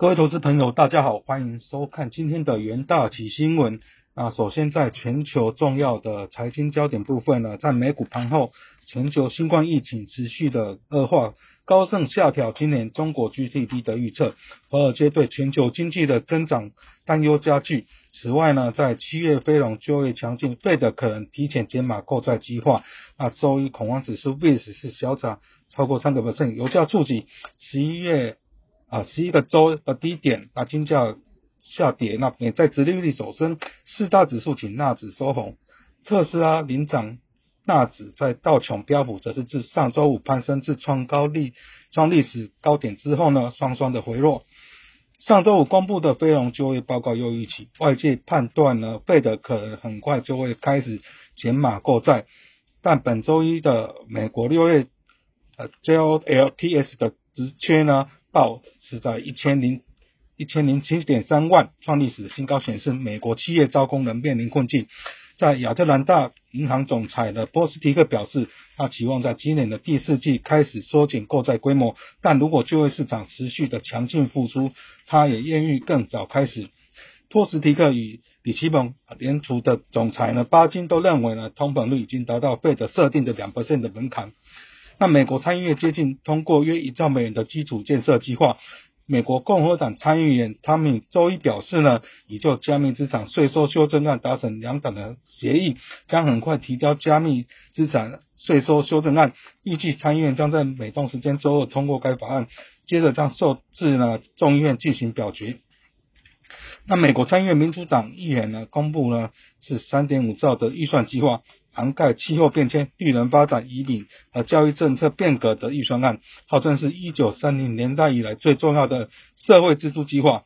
各位投资朋友，大家好，欢迎收看今天的元大旗新闻。啊，首先在全球重要的财经焦点部分呢，在美股盘后，全球新冠疫情持续的恶化，高盛下调今年中国 GDP 的预测，华尔街对全球经济的增长担忧加剧。此外呢，在七月非农就业强劲，费的可能提前减码购债计划。那周一恐慌指数 VIX 是小涨超过三个 percent，油价触及十一月。啊，十一个周的低点，那金价下跌，那美债殖利率走升，四大指数仅纳指收红，特斯拉领涨纳指，在道琼标普则是自上周五攀升至创高历创历史高点之后呢，双双的回落。上周五公布的非农就业报告又预期，外界判断呢，费德可能很快就会开始减码购债，但本周一的美国六月呃 JOLTS 的直缺呢？报是在一千零一千零七点三万，创历史新高，显示美国企业招工人面临困境。在亚特兰大银行总裁的波斯提克表示，他期望在今年的第四季开始缩减购债规模，但如果就业市场持续的强劲复苏，他也愿意更早开始。波斯提克与里奇蒙联储的总裁呢，巴金都认为呢，通膨率已经达到费德设定的两的门槛。那美国参议院接近通过约一兆美元的基础建设计划。美国共和党参议员汤米周一表示呢，已就加密资产税收修正案达成两党的协议，将很快提交加密资产税收修正案。预计参议院将在美东时间周二通过该法案，接着将受至呢众议院进行表决。那美国参议院民主党议员呢，公布呢是三点五兆的预算计划。涵盖气候变迁、绿能发展、移民和教育政策变革的预算案，号称是一九三零年代以来最重要的社会支出计划。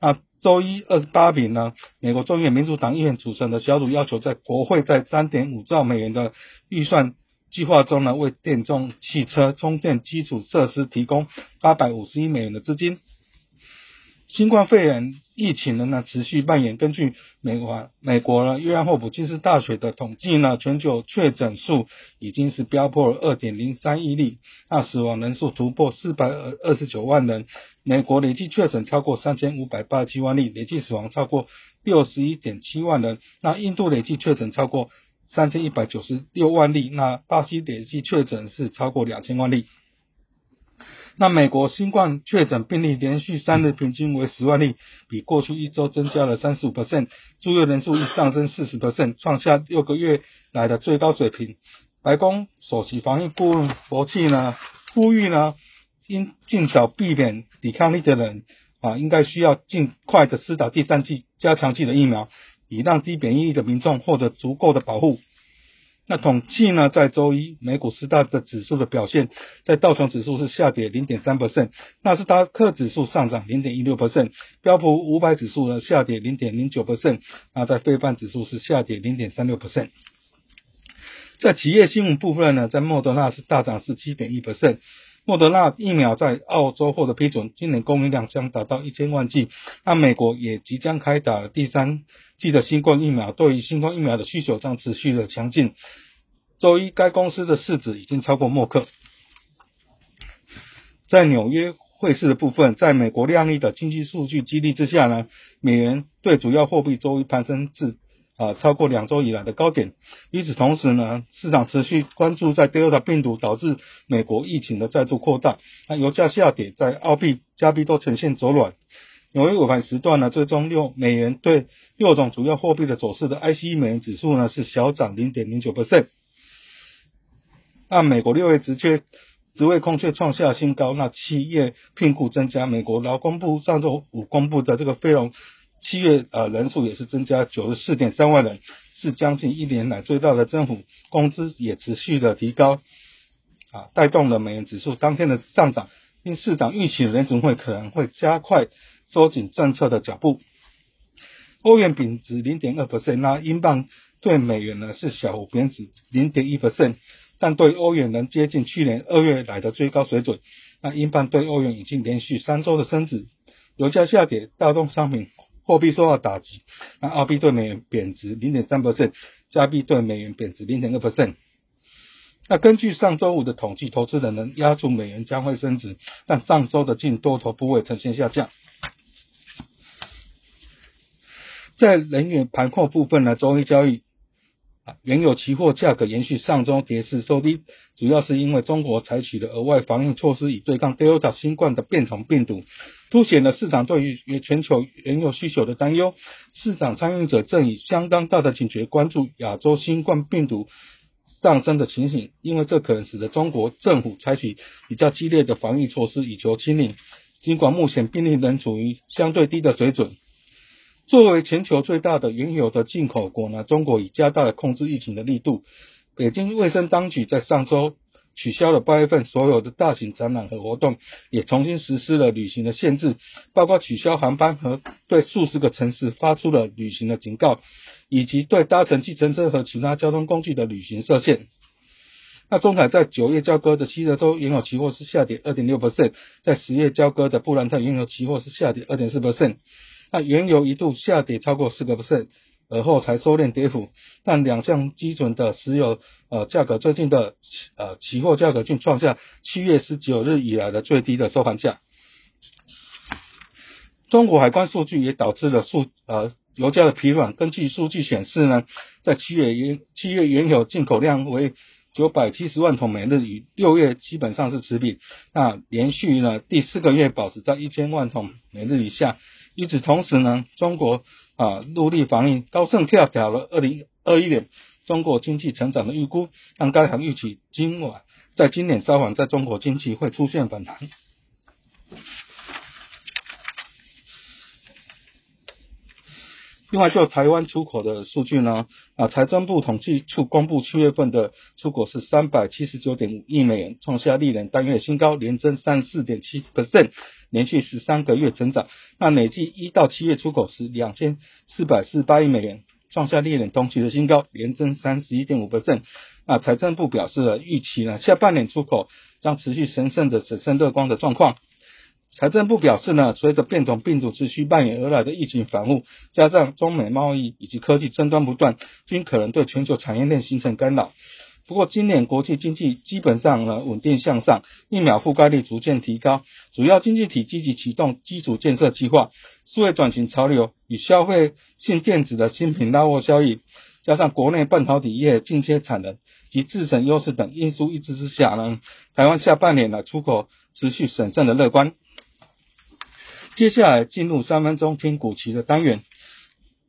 那周一二十八名呢，美国众议院民主党议员组成的小组要求，在国会在三点五兆美元的预算计划中呢，为电动汽车充电基础设施提供八百五十亿美元的资金。新冠肺炎疫情仍然持续蔓延。根据美国美国呢约翰霍普金斯大学的统计呢，全球确诊数已经是飙破了二点零三亿例，那死亡人数突破四百二十九万人。美国累计确诊超过三千五百八十七万例，累计死亡超过六十一点七万人。那印度累计确诊超过三千一百九十六万例，那巴西累计确诊是超过两千万例。那美国新冠确诊病例连续三日平均为十万例，比过去一周增加了三十五 percent，住院人数亦上升四十 percent，创下六个月来的最高水平。白宫首席防疫顾问博气呢，呼吁呢，应尽早避免抵抗力的人啊，应该需要尽快的施打第三剂加强剂的疫苗，以让低免疫力的民众获得足够的保护。那统计呢，在周一美股四大的指数的表现，在道琼指数是下跌零点三 percent，纳斯达克指数上涨零点一六 percent，标普五百指数呢下跌零点零九 percent，那在非半指数是下跌零点三六 percent。在企业新闻部分呢，在莫德纳是大涨是七点一 percent。莫德纳疫苗在澳洲获得批准，今年供应量将达到一千万剂。那美国也即将开打第三剂的新冠疫苗，对于新冠疫苗的需求将持续的强劲。周一，该公司的市值已经超过默克。在纽约汇市的部分，在美国亮丽的经济数据激励之下呢，美元对主要货币周一攀升至。啊，超过两周以来的高点。与此同时呢，市场持续关注在 Delta 病毒导致美国疫情的再度扩大。那油价下跌，在澳币、加币都呈现走软。纽约尾盘时段呢，最终六美元对六种主要货币的走势的 ICE 美元指数呢是小涨零点零九 percent。那美国六月职缺职位空缺创下新高，那企业聘雇增加。美国劳工部上周五公布的这个非农。七月呃人数也是增加九十四点三万人，是将近一年来最大的增幅，工资也持续的提高，啊，带动了美元指数当天的上涨。因市场预期联总会可能会加快收紧政策的脚步。欧元贬值零点二 percent，那英镑对美元呢是小幅贬值零点一 percent，但对欧元能接近去年二月来的最高水准。那英镑对欧元已经连续三周的升值，油价下跌带动商品。货币受到打击，那澳币兑美元贬值零点三 percent，加币兑美元贬值零点二 percent。那根据上周五的统计，投资人能压住美元将会升值，但上周的净多头部位呈现下降。在能源盘控部分呢，周一交易啊，原油期货价格延续上周跌势收低，主要是因为中国采取了额外防疫措施，以对抗 Delta 新冠的变种病毒，凸显了市场对于全球原油需求的担忧。市场参与者正以相当大的警觉关注亚洲新冠病毒上升的情形，因为这可能使得中国政府采取比较激烈的防疫措施以求清零。尽管目前病例仍处于相对低的水准。作为全球最大的原油的进口国呢，中国已加大了控制疫情的力度。北京卫生当局在上周取消了八月份所有的大型展览和活动，也重新实施了旅行的限制，包括取消航班和对数十个城市发出了旅行的警告，以及对搭乘计程车和其他交通工具的旅行设限。那中海在九月交割的西德州原油期货是下跌二点六 percent，在十月交割的布兰特原油期货是下跌二点四 percent。那原油一度下跌超过四个 percent，而后才收敛跌幅。但两项基准的石油呃价格最近的呃期货价格均创下七月十九日以来的最低的收盘价。中国海关数据也导致了数呃油价的疲软。根据数据显示呢，在七月原七月原油进口量为九百七十万桶每日，与六月基本上是持平。那连续呢第四个月保持在一千万桶每日以下。与此同时呢，中国啊陆力防疫，高盛下调了二零二一年中国经济成长的预估，让该行预期今晚在今年稍晚在中国经济会出现反弹。另外，就台湾出口的数据呢，啊，财政部统计处公布七月份的出口是三百七十九点五亿美元，创下历年单月新高，年增三十四点七 percent，连续十三个月增长。那累计一到七月出口是两千四百四十八亿美元，创下历年同期的新高，年增三十一点五 percent。那财政部表示了预期呢，下半年出口将持续神圣的、审慎乐观的状况。财政部表示呢，随着变种病毒持续蔓延而来的疫情反复，加上中美贸易以及科技争端不断，均可能对全球产业链形成干扰。不过，今年国际经济基本上呢稳定向上，疫苗覆盖率逐渐提高，主要经济体积极启动基础建设计划，数位转型潮流与消费性电子的新品拉货效应，加上国内半导体业进阶产能及自身优势等因素一支之下呢，台湾下半年的出口持续审慎的乐观。接下来进入三分钟听股期的单元。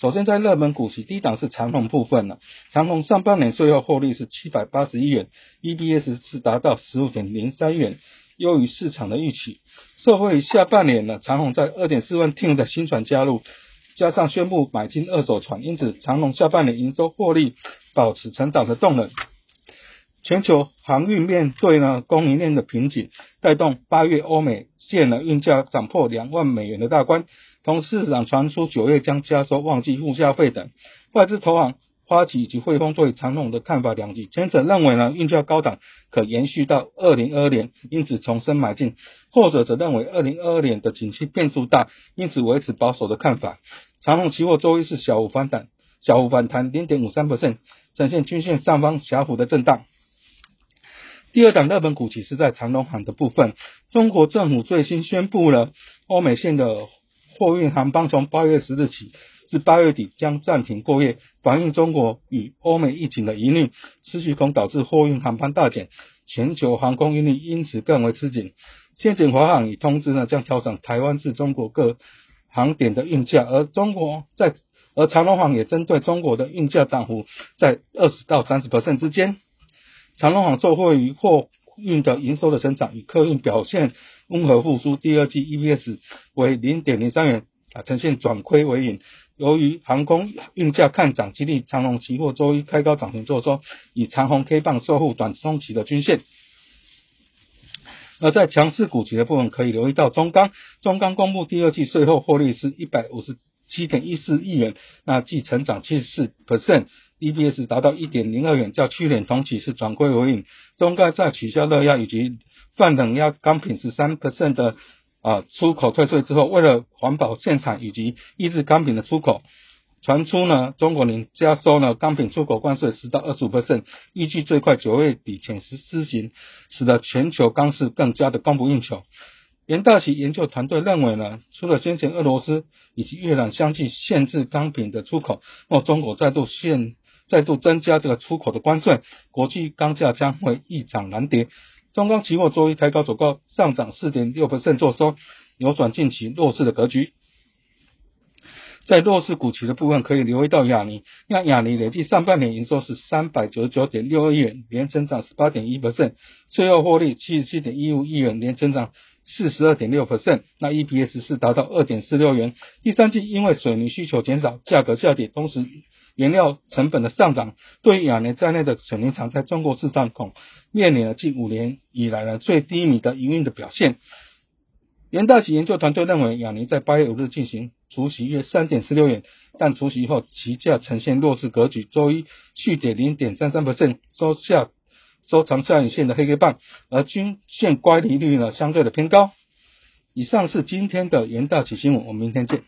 首先在热门股期低档是长虹部分了，长虹上半年税后获利是七百八十一元，EBS 是达到十五点零三元，优于市场的预期。社会下半年呢，长虹在二点四万听的新船加入，加上宣布买进二手船，因此长虹下半年营收获利保持成长的动能。全球航运面对呢供应链的瓶颈，带动八月欧美线的运价涨破两万美元的大关。同市场传出九月将加收旺季物价费等，外资投行花旗以及汇丰对长隆的看法两极。前者认为呢运价高档可延续到二零二二年，因此重申买进；后者则认为二零二二年的景气变数大，因此维持保守的看法。长隆期货周一是小幅反弹，小幅反弹零点五三 percent，呈现均线上方小幅的震荡。第二档热门股其实在长隆行的部分，中国政府最新宣布了欧美线的货运航班从八月十日起至八月底将暂停过夜，反映中国与欧美疫情的疑虑，持续恐导致货运航班大减，全球航空运力因此更为吃紧。先前华航已通知呢将调整台湾至中国各航点的运价，而中国在而长隆行也针对中国的运价涨幅在二十到三十百分之间。长隆行受惠于货运的营收的成长与客运表现温和复苏，第二季 EPS 为零点零三元，啊，呈现转亏为盈。由于航空运价看涨，激励长隆期货周一开高涨停做收，以长虹 K 棒收复短中期的均线。而在强势股级的部分，可以留意到中钢，中钢公布第二季税后获利是一百五十七点一四亿元，那即成长七十四 percent。EPS 达到一点零二元，较去年同期是转亏为盈。中概在取消热压以及泛冷压钢品十三 percent 的啊出口退税之后，为了环保限产以及抑制钢品的出口，传出呢中国人加收了钢品出口关税十到二十五 percent，预计最快九月底前实施行，使得全球钢市更加的供不应求。元大旗研究团队认为呢，除了先前俄罗斯以及越南相继限制钢品的出口，若中国再度限再度增加这个出口的关税，国际钢价将会一涨难跌。中钢期货周一开高走高，上涨四点六做收，扭转近期弱势的格局。在弱势股期的部分，可以留意到亚尼，那亚尼累计上半年营收是三百九十九点六二亿元，年增长十八点一 percent，税后获利七十七点一五亿元，年增长四十二点六 percent，那 EPS 是达到二点四六元。第三季因为水泥需求减少，价格下跌，同时原料成本的上涨，对于亚尼在内的水泥厂在中国市场恐面临了近五年以来的最低迷的营运的表现。元大企研究团队认为，亚尼在八月五日进行除息约三点四六元，但除息后期价呈现弱势格局，周一续跌零点三三收下收长下影线的黑 K 棒，而均线乖离率呢相对的偏高。以上是今天的元大企新闻，我们明天见。